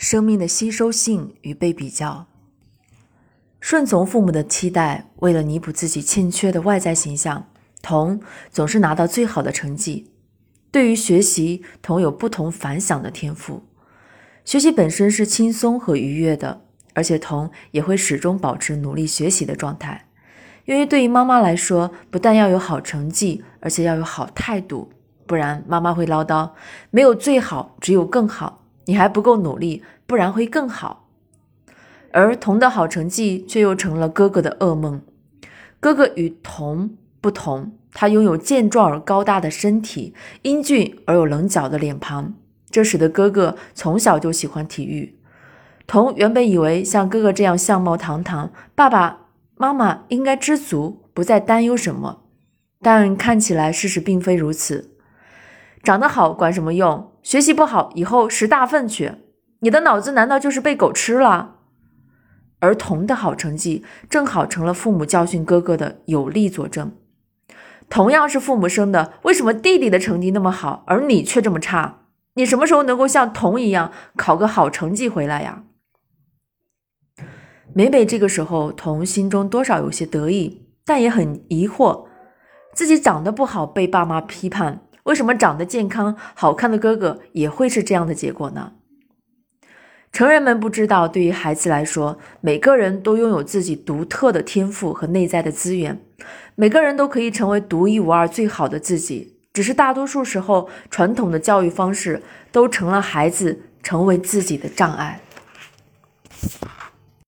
生命的吸收性与被比较，顺从父母的期待，为了弥补自己欠缺的外在形象，童总是拿到最好的成绩。对于学习，童有不同凡响的天赋。学习本身是轻松和愉悦的，而且童也会始终保持努力学习的状态。因为对于妈妈来说，不但要有好成绩，而且要有好态度，不然妈妈会唠叨：没有最好，只有更好。你还不够努力，不然会更好。而童的好成绩却又成了哥哥的噩梦。哥哥与童不同，他拥有健壮而高大的身体，英俊而有棱角的脸庞，这使得哥哥从小就喜欢体育。童原本以为像哥哥这样相貌堂堂，爸爸妈妈应该知足，不再担忧什么。但看起来事实并非如此。长得好管什么用？学习不好以后拾大粪去。你的脑子难道就是被狗吃了？儿童的好成绩正好成了父母教训哥哥的有力佐证。同样是父母生的，为什么弟弟的成绩那么好，而你却这么差？你什么时候能够像童一样考个好成绩回来呀？每每这个时候，童心中多少有些得意，但也很疑惑，自己长得不好被爸妈批判。为什么长得健康、好看的哥哥也会是这样的结果呢？成人们不知道，对于孩子来说，每个人都拥有自己独特的天赋和内在的资源，每个人都可以成为独一无二、最好的自己。只是大多数时候，传统的教育方式都成了孩子成为自己的障碍。